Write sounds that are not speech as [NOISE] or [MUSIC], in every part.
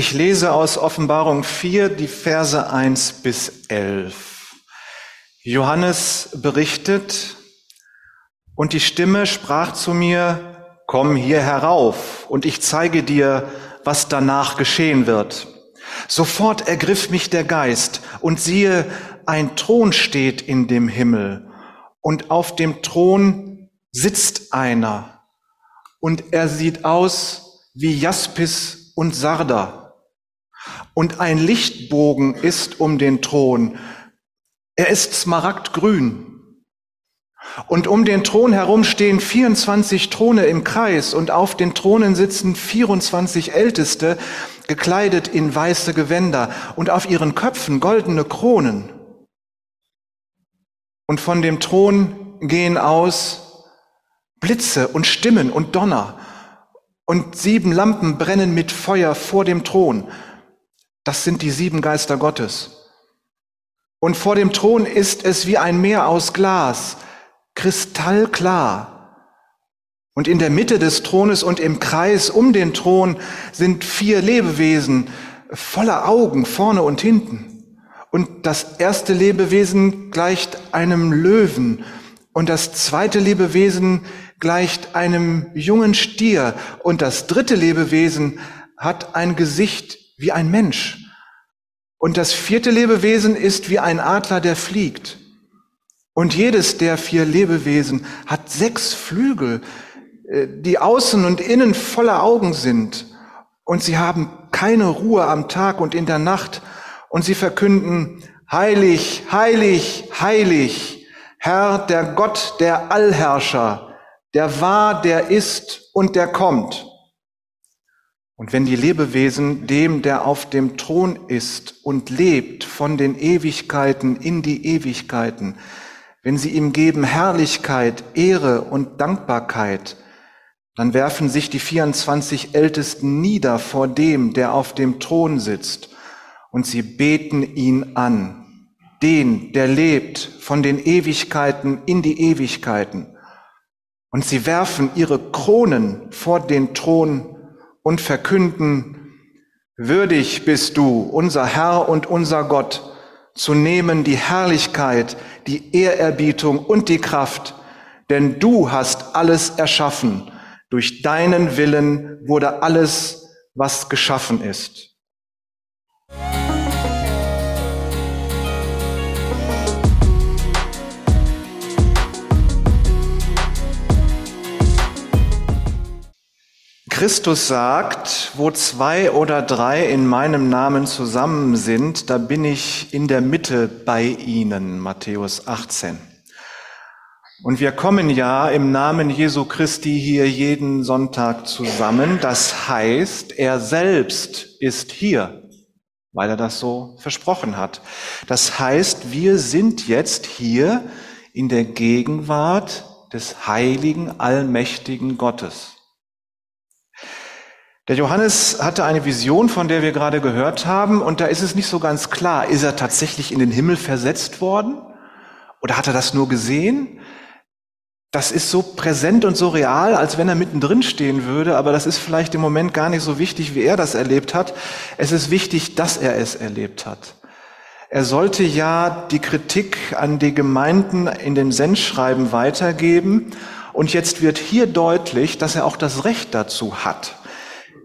Ich lese aus Offenbarung 4 die Verse 1 bis 11. Johannes berichtet, und die Stimme sprach zu mir, komm hier herauf, und ich zeige dir, was danach geschehen wird. Sofort ergriff mich der Geist, und siehe, ein Thron steht in dem Himmel, und auf dem Thron sitzt einer, und er sieht aus wie Jaspis und Sarda und ein Lichtbogen ist um den Thron. Er ist smaragdgrün. Und um den Thron herum stehen 24 Throne im Kreis und auf den Thronen sitzen 24 Älteste, gekleidet in weiße Gewänder und auf ihren Köpfen goldene Kronen. Und von dem Thron gehen aus Blitze und Stimmen und Donner. Und sieben Lampen brennen mit Feuer vor dem Thron. Das sind die sieben Geister Gottes. Und vor dem Thron ist es wie ein Meer aus Glas, kristallklar. Und in der Mitte des Thrones und im Kreis um den Thron sind vier Lebewesen voller Augen vorne und hinten. Und das erste Lebewesen gleicht einem Löwen und das zweite Lebewesen gleicht einem jungen Stier und das dritte Lebewesen hat ein Gesicht wie ein Mensch. Und das vierte Lebewesen ist wie ein Adler, der fliegt. Und jedes der vier Lebewesen hat sechs Flügel, äh, die außen und innen voller Augen sind. Und sie haben keine Ruhe am Tag und in der Nacht. Und sie verkünden, heilig, heilig, heilig, Herr, der Gott, der Allherrscher, der war, der ist und der kommt. Und wenn die Lebewesen dem, der auf dem Thron ist und lebt, von den Ewigkeiten in die Ewigkeiten, wenn sie ihm geben Herrlichkeit, Ehre und Dankbarkeit, dann werfen sich die 24 Ältesten nieder vor dem, der auf dem Thron sitzt, und sie beten ihn an, den, der lebt von den Ewigkeiten in die Ewigkeiten. Und sie werfen ihre Kronen vor den Thron und verkünden, würdig bist du, unser Herr und unser Gott, zu nehmen die Herrlichkeit, die Ehrerbietung und die Kraft, denn du hast alles erschaffen. Durch deinen Willen wurde alles, was geschaffen ist. Christus sagt, wo zwei oder drei in meinem Namen zusammen sind, da bin ich in der Mitte bei ihnen, Matthäus 18. Und wir kommen ja im Namen Jesu Christi hier jeden Sonntag zusammen. Das heißt, er selbst ist hier, weil er das so versprochen hat. Das heißt, wir sind jetzt hier in der Gegenwart des heiligen, allmächtigen Gottes. Der Johannes hatte eine Vision, von der wir gerade gehört haben, und da ist es nicht so ganz klar, ist er tatsächlich in den Himmel versetzt worden oder hat er das nur gesehen? Das ist so präsent und so real, als wenn er mittendrin stehen würde, aber das ist vielleicht im Moment gar nicht so wichtig, wie er das erlebt hat. Es ist wichtig, dass er es erlebt hat. Er sollte ja die Kritik an die Gemeinden in dem Sendschreiben weitergeben und jetzt wird hier deutlich, dass er auch das Recht dazu hat.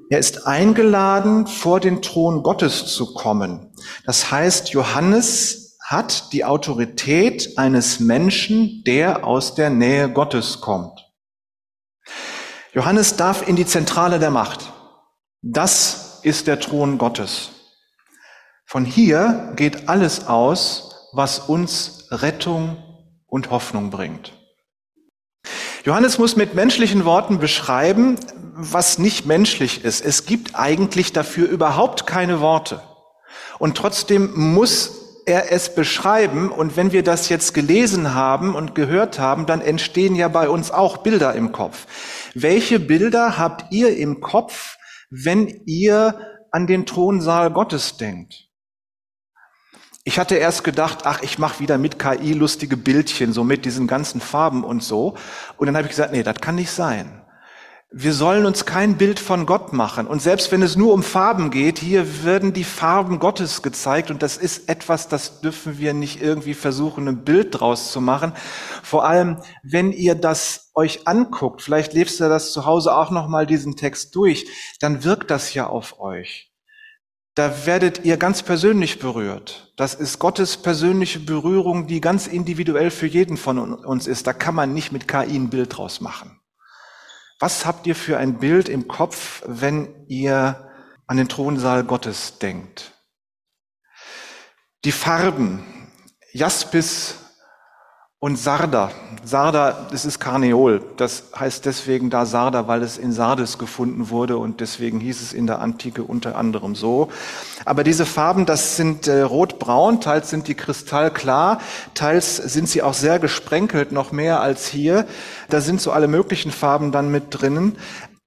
Er ist eingeladen, vor den Thron Gottes zu kommen. Das heißt, Johannes hat die Autorität eines Menschen, der aus der Nähe Gottes kommt. Johannes darf in die Zentrale der Macht. Das ist der Thron Gottes. Von hier geht alles aus, was uns Rettung und Hoffnung bringt. Johannes muss mit menschlichen Worten beschreiben, was nicht menschlich ist. Es gibt eigentlich dafür überhaupt keine Worte. Und trotzdem muss er es beschreiben. Und wenn wir das jetzt gelesen haben und gehört haben, dann entstehen ja bei uns auch Bilder im Kopf. Welche Bilder habt ihr im Kopf, wenn ihr an den Thronsaal Gottes denkt? Ich hatte erst gedacht, ach, ich mache wieder mit KI lustige Bildchen, so mit diesen ganzen Farben und so. Und dann habe ich gesagt, nee, das kann nicht sein. wir sollen uns kein Bild von Gott machen. Und selbst wenn es nur um Farben geht, hier werden die Farben Gottes gezeigt. Und das ist etwas, das dürfen wir nicht irgendwie versuchen, ein Bild draus zu machen. Vor allem, wenn ihr das euch anguckt, vielleicht lebst ihr das zu Hause auch nochmal diesen Text durch, dann wirkt das ja auf euch. Da werdet ihr ganz persönlich berührt. Das ist Gottes persönliche Berührung, die ganz individuell für jeden von uns ist. Da kann man nicht mit KI ein Bild draus machen. Was habt ihr für ein Bild im Kopf, wenn ihr an den Thronsaal Gottes denkt? Die Farben, Jaspis und Sarda. Sarda, das ist Karneol. Das heißt deswegen da Sarda, weil es in Sardes gefunden wurde und deswegen hieß es in der Antike unter anderem so. Aber diese Farben, das sind äh, rot-braun, teils sind die kristallklar, teils sind sie auch sehr gesprenkelt, noch mehr als hier. Da sind so alle möglichen Farben dann mit drinnen.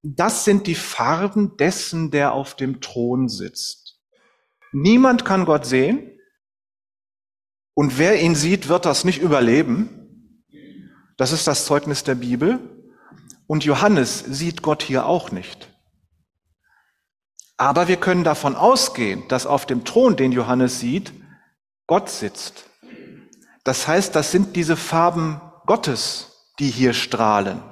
Das sind die Farben dessen, der auf dem Thron sitzt. Niemand kann Gott sehen. Und wer ihn sieht, wird das nicht überleben. Das ist das Zeugnis der Bibel. Und Johannes sieht Gott hier auch nicht. Aber wir können davon ausgehen, dass auf dem Thron, den Johannes sieht, Gott sitzt. Das heißt, das sind diese Farben Gottes, die hier strahlen.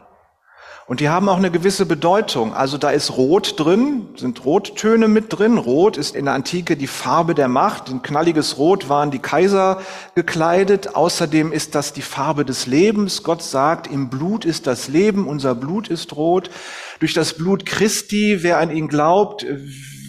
Und die haben auch eine gewisse Bedeutung. Also da ist Rot drin, sind Rottöne mit drin. Rot ist in der Antike die Farbe der Macht. In knalliges Rot waren die Kaiser gekleidet. Außerdem ist das die Farbe des Lebens. Gott sagt, im Blut ist das Leben, unser Blut ist rot. Durch das Blut Christi, wer an ihn glaubt,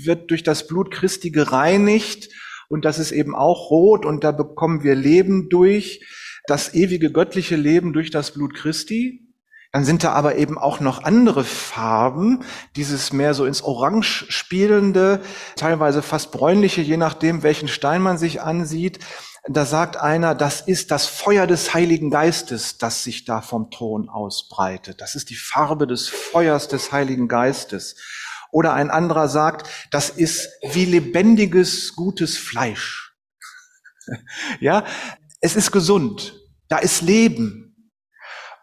wird durch das Blut Christi gereinigt. Und das ist eben auch rot und da bekommen wir Leben durch. Das ewige göttliche Leben durch das Blut Christi. Dann sind da aber eben auch noch andere Farben, dieses mehr so ins Orange spielende, teilweise fast bräunliche, je nachdem, welchen Stein man sich ansieht. Da sagt einer, das ist das Feuer des Heiligen Geistes, das sich da vom Thron ausbreitet. Das ist die Farbe des Feuers des Heiligen Geistes. Oder ein anderer sagt, das ist wie lebendiges, gutes Fleisch. [LAUGHS] ja, es ist gesund. Da ist Leben.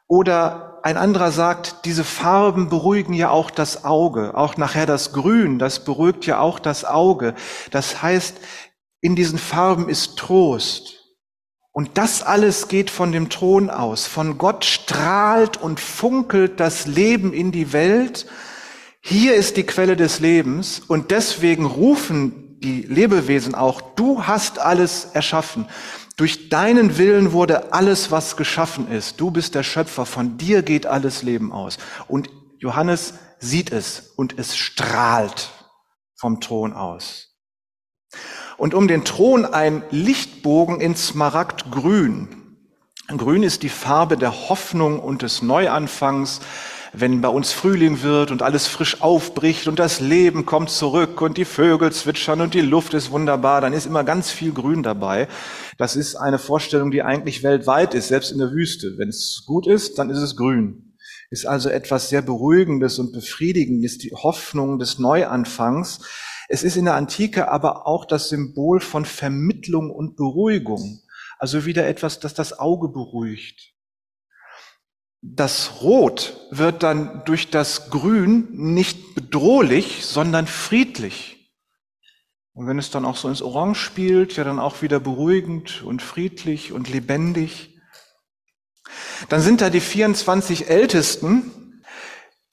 Oder ein anderer sagt, diese Farben beruhigen ja auch das Auge, auch nachher das Grün, das beruhigt ja auch das Auge. Das heißt, in diesen Farben ist Trost. Und das alles geht von dem Thron aus. Von Gott strahlt und funkelt das Leben in die Welt. Hier ist die Quelle des Lebens und deswegen rufen die Lebewesen auch, du hast alles erschaffen. Durch deinen Willen wurde alles, was geschaffen ist. Du bist der Schöpfer, von dir geht alles Leben aus. Und Johannes sieht es und es strahlt vom Thron aus. Und um den Thron ein Lichtbogen in Smaragdgrün. Grün ist die Farbe der Hoffnung und des Neuanfangs wenn bei uns Frühling wird und alles frisch aufbricht und das Leben kommt zurück und die Vögel zwitschern und die Luft ist wunderbar, dann ist immer ganz viel Grün dabei. Das ist eine Vorstellung, die eigentlich weltweit ist, selbst in der Wüste. Wenn es gut ist, dann ist es grün. Ist also etwas sehr Beruhigendes und Befriedigendes, die Hoffnung des Neuanfangs. Es ist in der Antike aber auch das Symbol von Vermittlung und Beruhigung. Also wieder etwas, das das Auge beruhigt. Das Rot wird dann durch das Grün nicht bedrohlich, sondern friedlich. Und wenn es dann auch so ins Orange spielt, ja dann auch wieder beruhigend und friedlich und lebendig. Dann sind da die 24 Ältesten,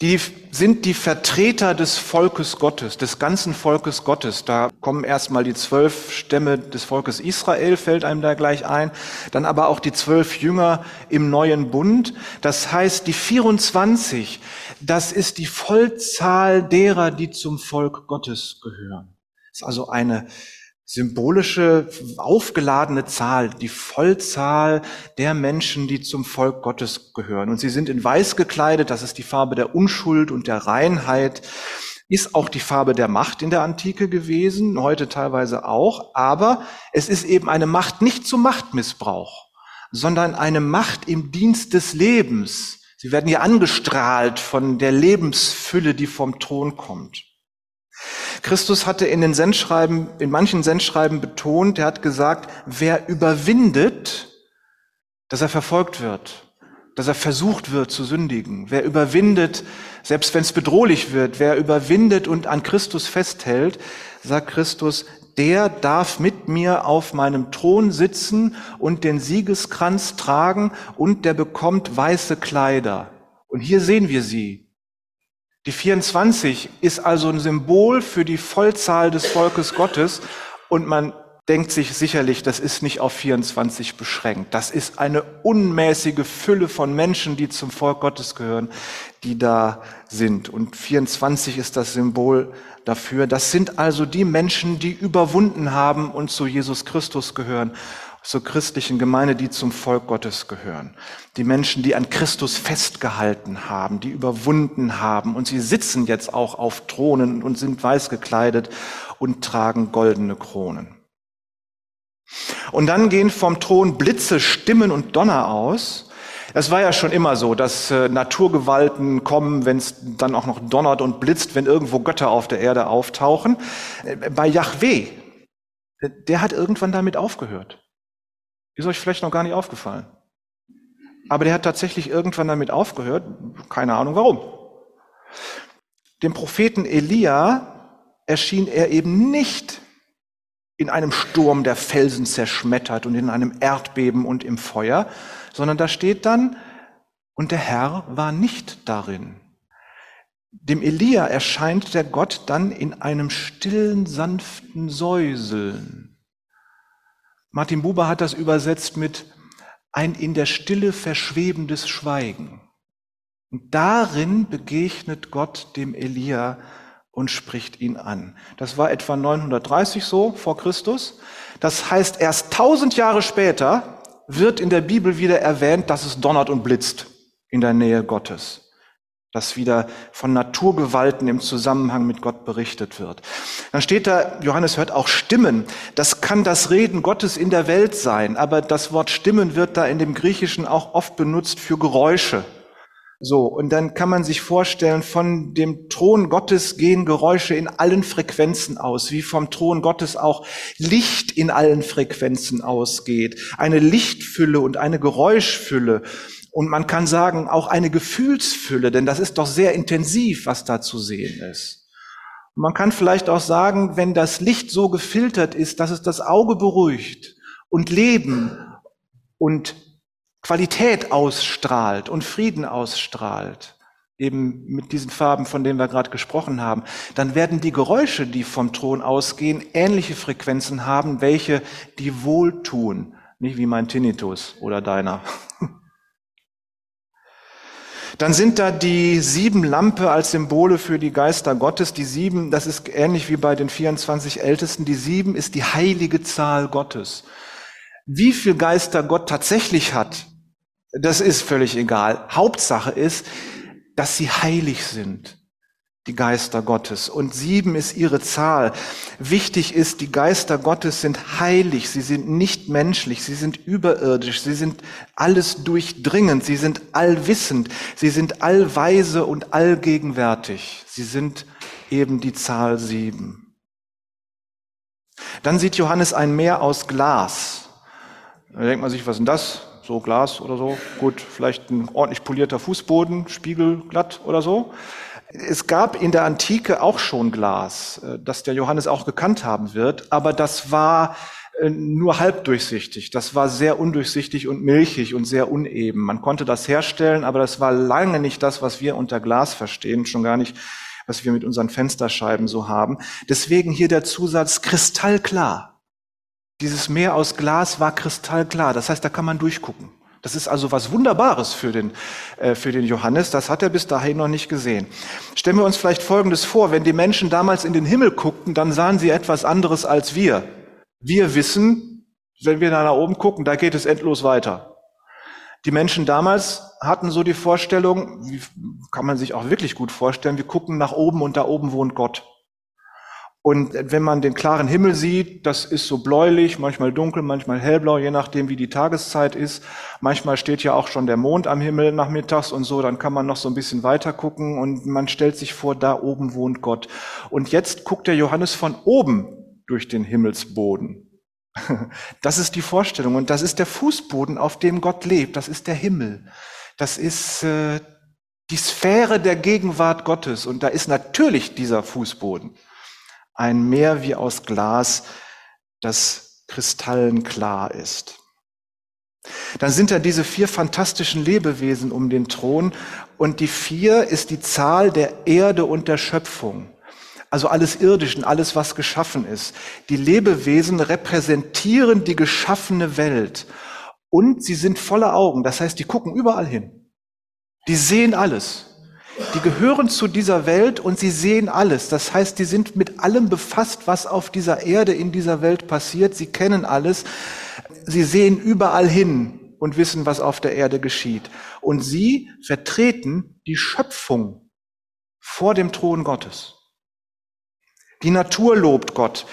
die sind die Vertreter des Volkes Gottes, des ganzen Volkes Gottes. Da kommen erstmal die zwölf Stämme des Volkes Israel, fällt einem da gleich ein, dann aber auch die zwölf Jünger im neuen Bund. Das heißt, die 24, das ist die Vollzahl derer, die zum Volk Gottes gehören. Das ist also eine symbolische, aufgeladene Zahl, die Vollzahl der Menschen, die zum Volk Gottes gehören. Und sie sind in weiß gekleidet, das ist die Farbe der Unschuld und der Reinheit, ist auch die Farbe der Macht in der Antike gewesen, heute teilweise auch, aber es ist eben eine Macht nicht zum Machtmissbrauch, sondern eine Macht im Dienst des Lebens. Sie werden hier angestrahlt von der Lebensfülle, die vom Thron kommt. Christus hatte in den Sendschreiben, in manchen Sendschreiben betont, er hat gesagt, wer überwindet, dass er verfolgt wird. dass er versucht wird zu sündigen. Wer überwindet, selbst wenn es bedrohlich wird, wer überwindet und an Christus festhält, sagt Christus, der darf mit mir auf meinem Thron sitzen und den Siegeskranz tragen und der bekommt weiße Kleider. Und hier sehen wir sie. Die 24 ist also ein Symbol für die Vollzahl des Volkes Gottes und man denkt sich sicherlich, das ist nicht auf 24 beschränkt. Das ist eine unmäßige Fülle von Menschen, die zum Volk Gottes gehören, die da sind. Und 24 ist das Symbol dafür. Das sind also die Menschen, die überwunden haben und zu Jesus Christus gehören zur christlichen Gemeinde, die zum Volk Gottes gehören. Die Menschen, die an Christus festgehalten haben, die überwunden haben. Und sie sitzen jetzt auch auf Thronen und sind weiß gekleidet und tragen goldene Kronen. Und dann gehen vom Thron Blitze, Stimmen und Donner aus. Es war ja schon immer so, dass äh, Naturgewalten kommen, wenn es dann auch noch donnert und blitzt, wenn irgendwo Götter auf der Erde auftauchen. Äh, bei Yahweh, der hat irgendwann damit aufgehört. Ist euch vielleicht noch gar nicht aufgefallen. Aber der hat tatsächlich irgendwann damit aufgehört. Keine Ahnung warum. Dem Propheten Elia erschien er eben nicht in einem Sturm, der Felsen zerschmettert und in einem Erdbeben und im Feuer, sondern da steht dann, und der Herr war nicht darin. Dem Elia erscheint der Gott dann in einem stillen, sanften Säuseln. Martin Buber hat das übersetzt mit ein in der Stille verschwebendes Schweigen. Und darin begegnet Gott dem Elia und spricht ihn an. Das war etwa 930 so vor Christus. Das heißt, erst tausend Jahre später wird in der Bibel wieder erwähnt, dass es donnert und blitzt in der Nähe Gottes dass wieder von Naturgewalten im Zusammenhang mit Gott berichtet wird. Dann steht da, Johannes hört auch Stimmen. Das kann das Reden Gottes in der Welt sein, aber das Wort Stimmen wird da in dem Griechischen auch oft benutzt für Geräusche. So, und dann kann man sich vorstellen, von dem Thron Gottes gehen Geräusche in allen Frequenzen aus, wie vom Thron Gottes auch Licht in allen Frequenzen ausgeht. Eine Lichtfülle und eine Geräuschfülle. Und man kann sagen, auch eine Gefühlsfülle, denn das ist doch sehr intensiv, was da zu sehen ist. Und man kann vielleicht auch sagen, wenn das Licht so gefiltert ist, dass es das Auge beruhigt und Leben und Qualität ausstrahlt und Frieden ausstrahlt, eben mit diesen Farben, von denen wir gerade gesprochen haben, dann werden die Geräusche, die vom Thron ausgehen, ähnliche Frequenzen haben, welche die wohltun, nicht wie mein Tinnitus oder deiner. [LAUGHS] Dann sind da die sieben Lampe als Symbole für die Geister Gottes. Die sieben, das ist ähnlich wie bei den 24 Ältesten. Die sieben ist die heilige Zahl Gottes. Wie viel Geister Gott tatsächlich hat, das ist völlig egal. Hauptsache ist, dass sie heilig sind die Geister Gottes. Und sieben ist ihre Zahl. Wichtig ist, die Geister Gottes sind heilig, sie sind nicht menschlich, sie sind überirdisch, sie sind alles durchdringend, sie sind allwissend, sie sind allweise und allgegenwärtig. Sie sind eben die Zahl sieben. Dann sieht Johannes ein Meer aus Glas. Da denkt man sich, was ist denn das? So Glas oder so? Gut, vielleicht ein ordentlich polierter Fußboden, spiegelglatt oder so. Es gab in der Antike auch schon Glas, äh, das der Johannes auch gekannt haben wird, aber das war äh, nur halb durchsichtig. Das war sehr undurchsichtig und milchig und sehr uneben. Man konnte das herstellen, aber das war lange nicht das, was wir unter Glas verstehen, schon gar nicht, was wir mit unseren Fensterscheiben so haben. Deswegen hier der Zusatz kristallklar. Dieses Meer aus Glas war kristallklar. Das heißt, da kann man durchgucken. Das ist also was Wunderbares für den, äh, für den Johannes. Das hat er bis dahin noch nicht gesehen. Stellen wir uns vielleicht Folgendes vor. Wenn die Menschen damals in den Himmel guckten, dann sahen sie etwas anderes als wir. Wir wissen, wenn wir da nach oben gucken, da geht es endlos weiter. Die Menschen damals hatten so die Vorstellung, wie kann man sich auch wirklich gut vorstellen, wir gucken nach oben und da oben wohnt Gott. Und wenn man den klaren Himmel sieht, das ist so bläulich, manchmal dunkel, manchmal hellblau, je nachdem, wie die Tageszeit ist. Manchmal steht ja auch schon der Mond am Himmel nachmittags und so, dann kann man noch so ein bisschen weiter gucken und man stellt sich vor, da oben wohnt Gott. Und jetzt guckt der Johannes von oben durch den Himmelsboden. [LAUGHS] Das ist die Vorstellung und das ist der Fußboden, auf dem Gott lebt, das ist der Himmel. das ist äh, die Sphäre der Gegenwart Gottes. Und da ist natürlich dieser Fußboden ein Meer wie aus Glas, das kristallenklar ist. Dann sind da diese vier fantastischen Lebewesen um den Thron und die vier ist die Zahl der Erde und der Schöpfung. Also alles Irdischen, alles, was geschaffen ist. Die Lebewesen repräsentieren die geschaffene Welt und sie sind voller Augen. Das heißt, die gucken überall hin. Die sehen alles. Die gehören zu dieser Welt und sie sehen alles. Das heißt, die sind mit allem befasst, was auf dieser Erde, in dieser Welt passiert. Sie kennen alles. Sie sehen überall hin und wissen, was auf der Erde geschieht. Und sie vertreten die Schöpfung vor dem Thron Gottes. Die Natur lobt Gott.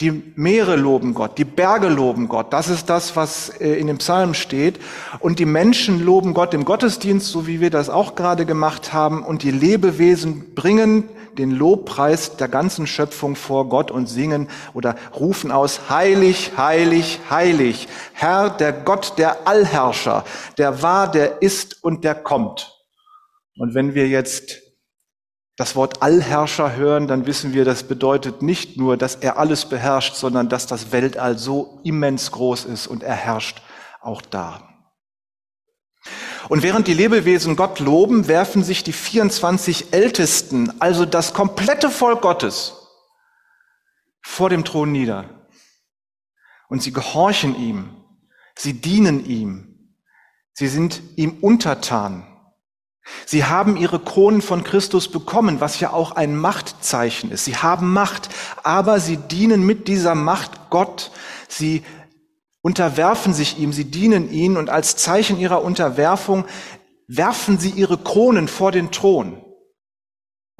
Die Meere loben Gott, die Berge loben Gott. Das ist das, was äh, in dem Psalm steht. Und die Menschen loben Gott im Gottesdienst, so wie wir das auch gerade gemacht haben. Und die Lebewesen bringen den Lobpreis der ganzen Schöpfung vor Gott und singen oder rufen aus, heilig, heilig, heilig, Herr, der Gott, der Allherrscher, der war, der ist und der kommt. Und wenn wir jetzt das Wort Allherrscher hören, dann wissen wir, das bedeutet nicht nur, dass er alles beherrscht, sondern dass das Weltall so immens groß ist und er herrscht auch da. Und während die Lebewesen Gott loben, werfen sich die 24 Ältesten, also das komplette Volk Gottes, vor dem Thron nieder. Und sie gehorchen ihm, sie dienen ihm, sie sind ihm untertan. Sie haben ihre Kronen von Christus bekommen, was ja auch ein Machtzeichen ist. Sie haben Macht, aber sie dienen mit dieser Macht Gott. Sie unterwerfen sich ihm, sie dienen ihm und als Zeichen ihrer Unterwerfung werfen sie ihre Kronen vor den Thron.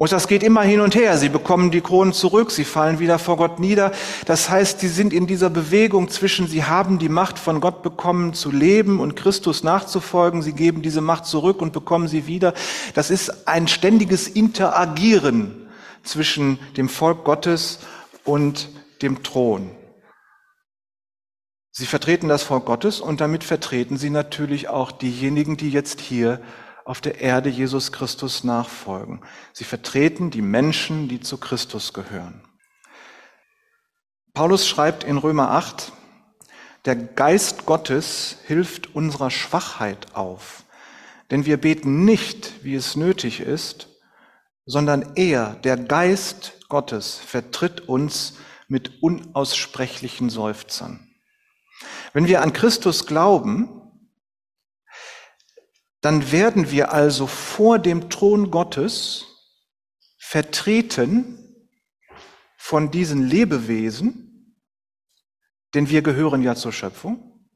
Und das geht immer hin und her. Sie bekommen die Kronen zurück, sie fallen wieder vor Gott nieder. Das heißt, sie sind in dieser Bewegung zwischen, sie haben die Macht von Gott bekommen zu leben und Christus nachzufolgen. Sie geben diese Macht zurück und bekommen sie wieder. Das ist ein ständiges Interagieren zwischen dem Volk Gottes und dem Thron. Sie vertreten das Volk Gottes und damit vertreten sie natürlich auch diejenigen, die jetzt hier auf der Erde Jesus Christus nachfolgen. Sie vertreten die Menschen, die zu Christus gehören. Paulus schreibt in Römer 8, der Geist Gottes hilft unserer Schwachheit auf, denn wir beten nicht, wie es nötig ist, sondern er, der Geist Gottes, vertritt uns mit unaussprechlichen Seufzern. Wenn wir an Christus glauben, dann werden wir also vor dem Thron Gottes vertreten von diesen Lebewesen, denn wir gehören ja zur Schöpfung.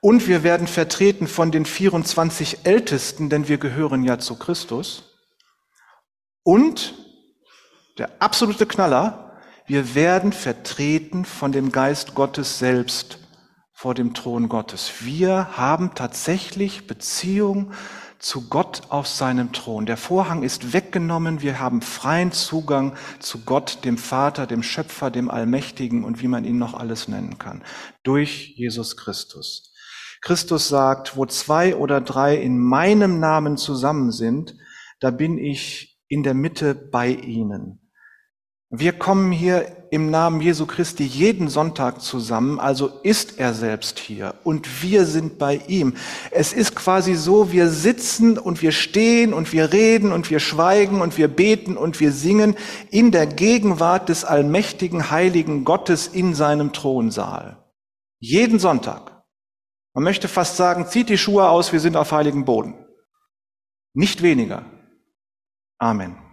Und wir werden vertreten von den 24 Ältesten, denn wir gehören ja zu Christus. Und der absolute Knaller, wir werden vertreten von dem Geist Gottes selbst, vor dem Thron Gottes. Wir haben tatsächlich Beziehung zu Gott auf seinem Thron. Der Vorhang ist weggenommen. Wir haben freien Zugang zu Gott, dem Vater, dem Schöpfer, dem Allmächtigen und wie man ihn noch alles nennen kann. Durch Jesus Christus. Christus sagt, wo zwei oder drei in meinem Namen zusammen sind, da bin ich in der Mitte bei ihnen. Wir kommen hier im Namen Jesu Christi jeden Sonntag zusammen, also ist er selbst hier und wir sind bei ihm. Es ist quasi so, wir sitzen und wir stehen und wir reden und wir schweigen und wir beten und wir singen in der Gegenwart des allmächtigen, heiligen Gottes in seinem Thronsaal. Jeden Sonntag. Man möchte fast sagen, zieht die Schuhe aus, wir sind auf heiligem Boden. Nicht weniger. Amen.